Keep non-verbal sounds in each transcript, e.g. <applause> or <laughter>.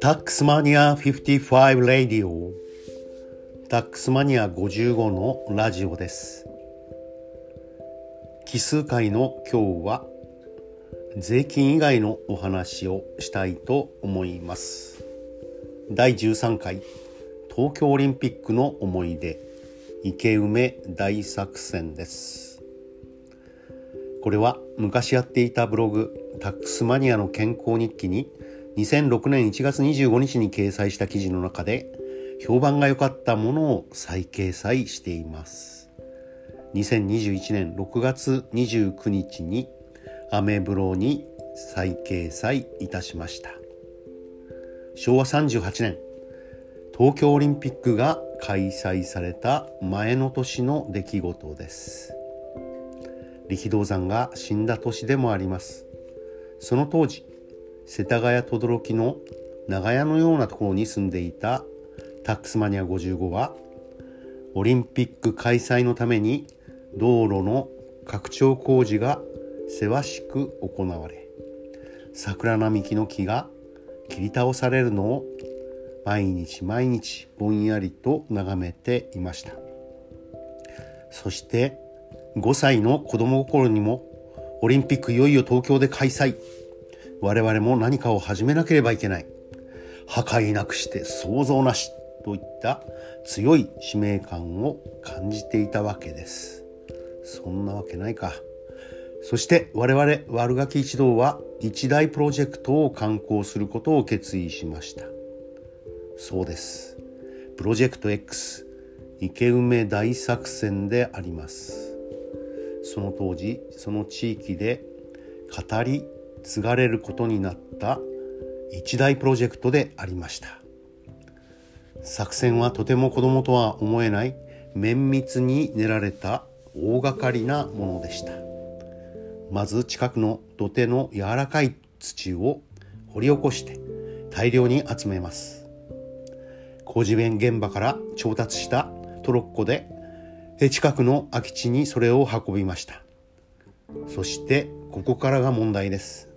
タックスマニア55ラディオタックスマニア55のラジオです。奇数回の今日は税金以外のお話をしたいと思います。第13回東京オリンピックの思い出。池梅大作戦です。これは昔やっていたブログタックスマニアの健康日記に2006年1月25日に掲載した記事の中で評判が良かったものを再掲載しています。2021年6月29日にアメブロに再掲載いたしました。昭和38年東京オリンピックが開催された前の年の出来事です。力道山が死んだ年でもあります。その当時世田谷轟の長屋のようなところに住んでいたタックスマニア55はオリンピック開催のために道路の拡張工事がせわしく行われ桜並木の木が切り倒されるのを毎日毎日ぼんやりと眺めていました。そして5歳の子供心にもオリンピックいよいよ東京で開催我々も何かを始めなければいけない。破壊なくして創造なしといった強い使命感を感じていたわけです。そんなわけないか。そして我々悪ガキ一同は一大プロジェクトを刊行することを決意しました。そうです。プロジェクト X 池梅大作戦であります。その当時その地域で語り継がれることになった一大プロジェクトでありました。作戦はとても子供とは思えない綿密に練られた大掛かりなものでした。まず近くの土手の柔らかい土を掘り起こして大量に集めます。工事弁現場から調達したトロッコで近くの空き地にそれを運びました。そしてここからが問題です。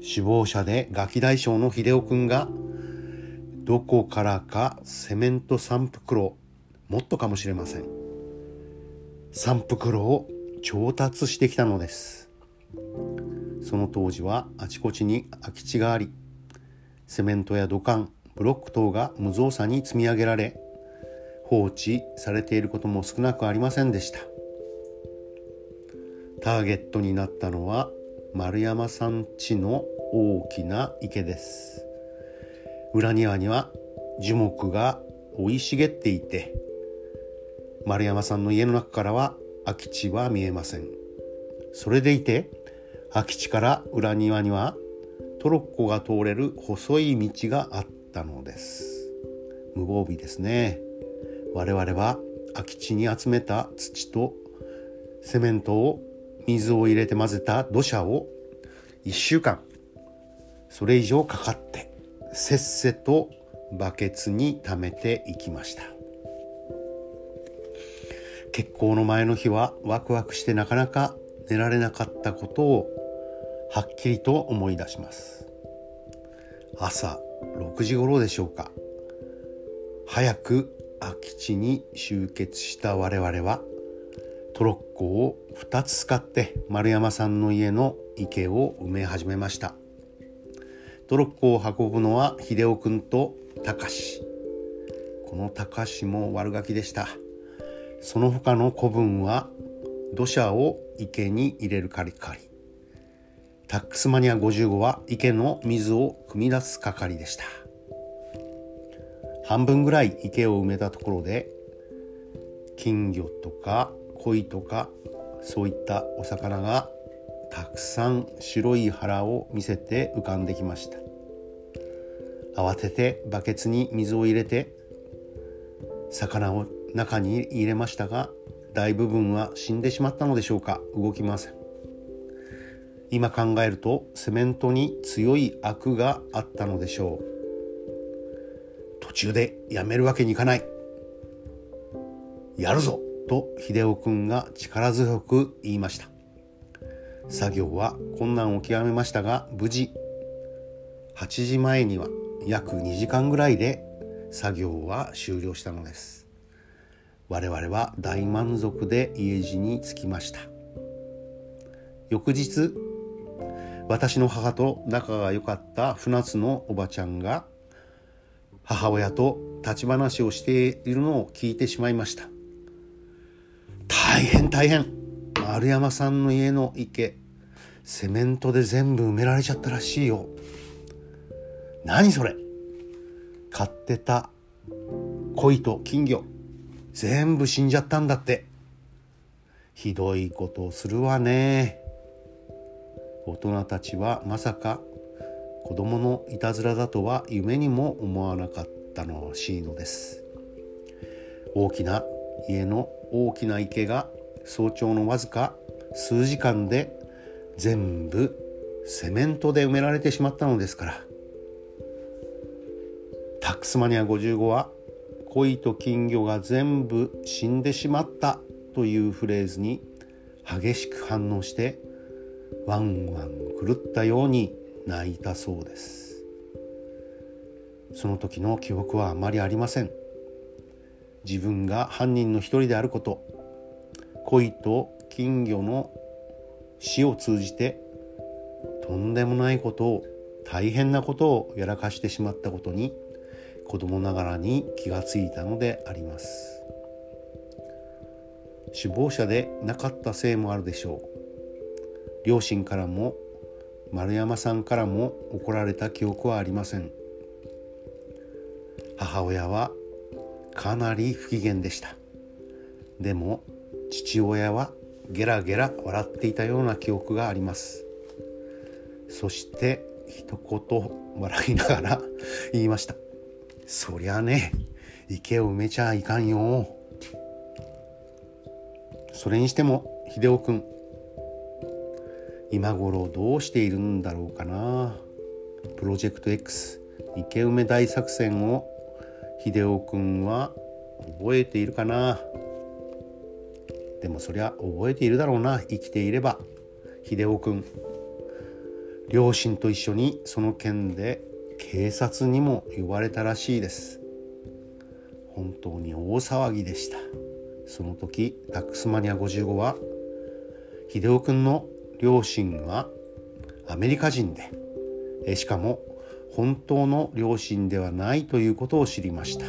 首謀者でガキ大将の秀夫君がどこからかセメント3袋もっとかもしれません。3袋を調達してきたのです。その当時はあちこちに空き地がありセメントや土管ブロック等が無造作に積み上げられ放置されていることも少なくありませんでした。ターゲットになったのは丸山さん家の大きな池です。裏庭には樹木が生い茂っていて丸山さんの家の中からは空き地は見えません。それでいて空き地から裏庭にはトロッコが通れる細い道があったのです。無防備ですね。我々は空き地に集めた土とセメントを水を入れて混ぜた土砂を1週間それ以上かかってせっせとバケツに溜めていきました。結婚の前の日はワクワクしてなかなか寝られなかったことをはっきりと思い出します。朝6時頃でしょうか。早く空き地に集結した我々はトロッコを2つ使って丸山さんの家の池を埋め始めました。トロッコを運ぶのは秀夫君と高志。この高志も悪ガキでした。その他の子分は土砂を池に入れるカリカリタックスマニア55は池の水を汲み出す係でした。半分ぐらい池を埋めたところで金魚とか鯉とかそういったお魚がたくさん白い腹を見せて浮かんできました。慌ててバケツに水を入れて魚を中に入れましたが大部分は死んでしまったのでしょうか。動きません。今考えるとセメントに強いアクがあったのでしょう。途中でやめるわけにいかない。やるぞ。と秀夫君が力強く言いました。作業は困難を極めましたが無事。8時前には約2時間ぐらいで作業は終了したのです。我々は大満足で家路に着きました。翌日私の母と仲が良かった船津のおばちゃんが母親と立ち話をしているのを聞いてしまいました。大変大変。丸山さんの家の池。セメントで全部埋められちゃったらしいよ。何それ。飼ってた鯉と金魚。全部死んじゃったんだって。ひどいことをするわね。大人たちはまさか子供のいたずらだとは夢にも思わなかったのらしいのです。大きな家の大きな池が早朝のわずか数時間で全部セメントで埋められてしまったのですから。タックスマニア55は恋と金魚が全部死んでしまったというフレーズに激しく反応してワンワン狂ったように泣いたそうです。その時の記憶はあまりありません。自分が犯人の一人であること恋と金魚の死を通じてとんでもないことを大変なことをやらかしてしまったことに子供ながらに気がついたのであります。首謀者でなかったせいもあるでしょう。両親からも丸山さんからも怒られた記憶はありません。母親はかなり不機嫌でした。でも父親はゲラゲラ笑っていたような記憶があります。そして一言笑いながら <laughs> 言いました。そりゃね池を埋めちゃいかんよ。それにしても秀夫くん今頃どうしているんだろうかな。プロジェクト X 池埋め大作戦を秀夫くんは覚えているかな。でもそりゃ覚えているだろうな。生きていれば。秀夫くん。両親と一緒にその件で警察にも呼ばれたらしいです。本当に大騒ぎでした。その時タックスマニア55は秀夫くんの両親はアメリカ人でしかも本当の両親ではないということを知りました。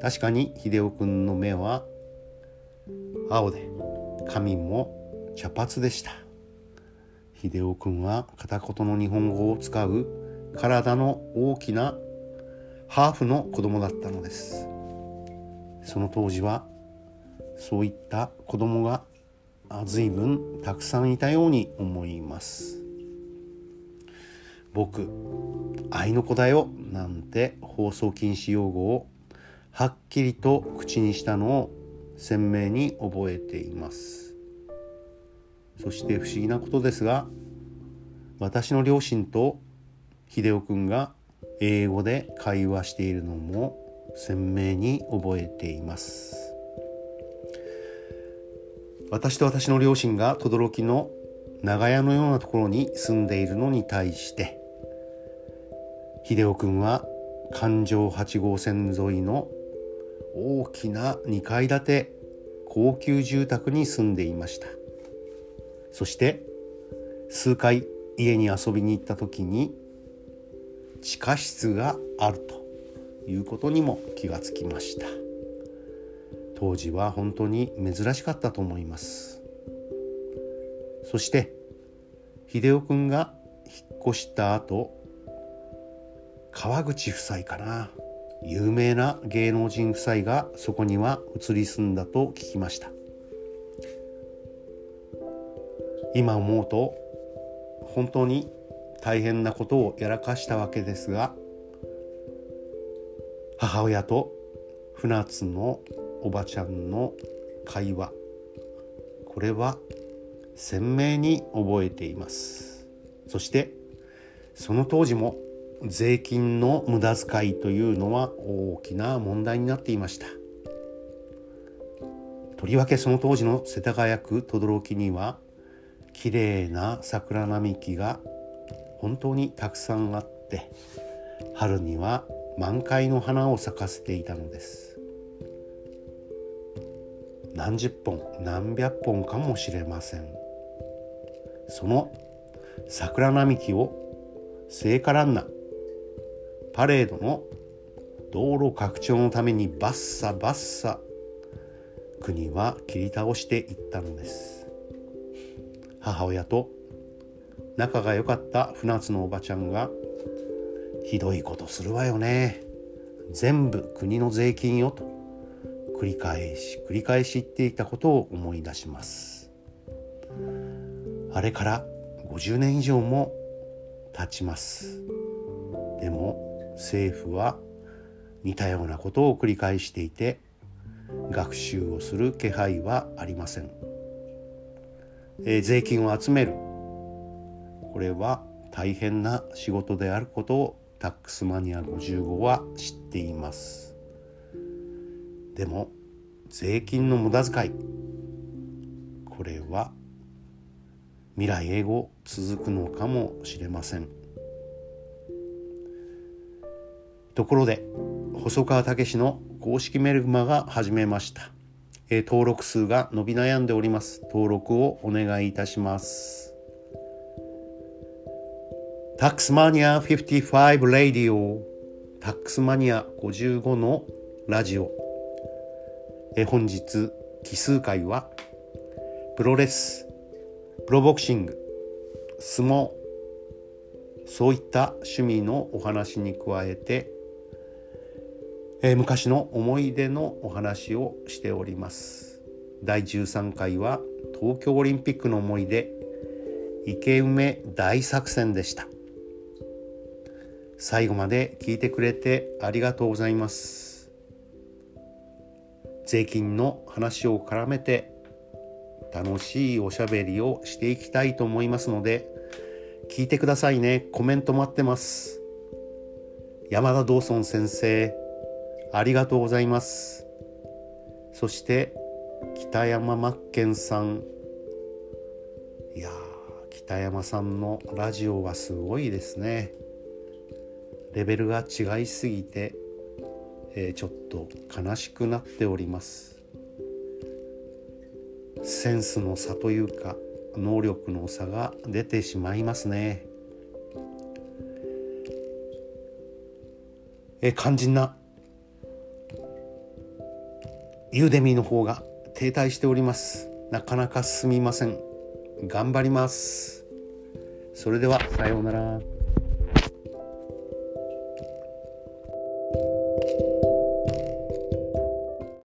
確かに秀夫くんの目は青で髪も茶髪でした。秀夫くんは片言の日本語を使う体の大きなハーフの子供だったのです。その当時はそういった子供が随分たくさんいたように思います。僕愛の子だよなんて放送禁止用語をはっきりと口にしたのを鮮明に覚えています。そして不思議なことですが私の両親と秀夫くんが英語で会話しているのも鮮明に覚えています。私と私の両親が轟の長屋のようなところに住んでいるのに対して秀夫くんは環状8号線沿いの大きな2階建て高級住宅に住んでいました。そして数回家に遊びに行った時に地下室があるということにも気がつきました。当時は本当に珍しかったと思います。そして秀夫くんが引っ越した後川口夫妻かな。有名な芸能人夫妻がそこには移り住んだと聞きました。今思うと本当に大変なことをやらかしたわけですが母親と船津のおばちゃんの会話。これは鮮明に覚えています。そしてその当時も税金の無駄遣いというのは大きな問題になっていました。とりわけその当時の世田谷区等々力には綺麗な桜並木が本当にたくさんあって春には満開の花を咲かせていたのです。何十本何百本かもしれません。その桜並木を聖火ランナーパレードの道路拡張のためにバッサバッサ国は切り倒していったのです。母親と仲が良かった船津のおばちゃんがひどいことするわよね。全部国の税金よと。繰り返し繰り返し言っていたことを思い出します。あれから50年以上も経ちます。でも政府は似たようなことを繰り返していて学習をする気配はありません、えー、税金を集める。これは大変な仕事であることをタックスマニア55は知っています。でも税金の無駄遣い。これは未来永劫続くのかもしれません。ところで細川武の公式メルマガ始めました、えー、登録数が伸び悩んでおります。登録をお願いいたします。タックスマニア55ラディオ。タックスマニア55のラジオ。え本日奇数回はプロレスプロボクシング相撲そういった趣味のお話に加えて、え昔の思い出のお話をしております。第13回は東京オリンピックの思い出池梅大作戦でした。最後まで聞いてくれてありがとうございます。税金の話を絡めて楽しいおしゃべりをしていきたいと思いますので聞いてくださいね。コメント待ってます。山田道尊先生ありがとうございます。そして北山真剣さん。いや北山さんのラジオはすごいですね。レベルが違いすぎて、えー、ちょっと悲しくなっております。センスの差というか能力の差が出てしまいますね。え肝心なユーデミーの方が停滞しております。なかなか進みません。頑張ります。それではさようなら。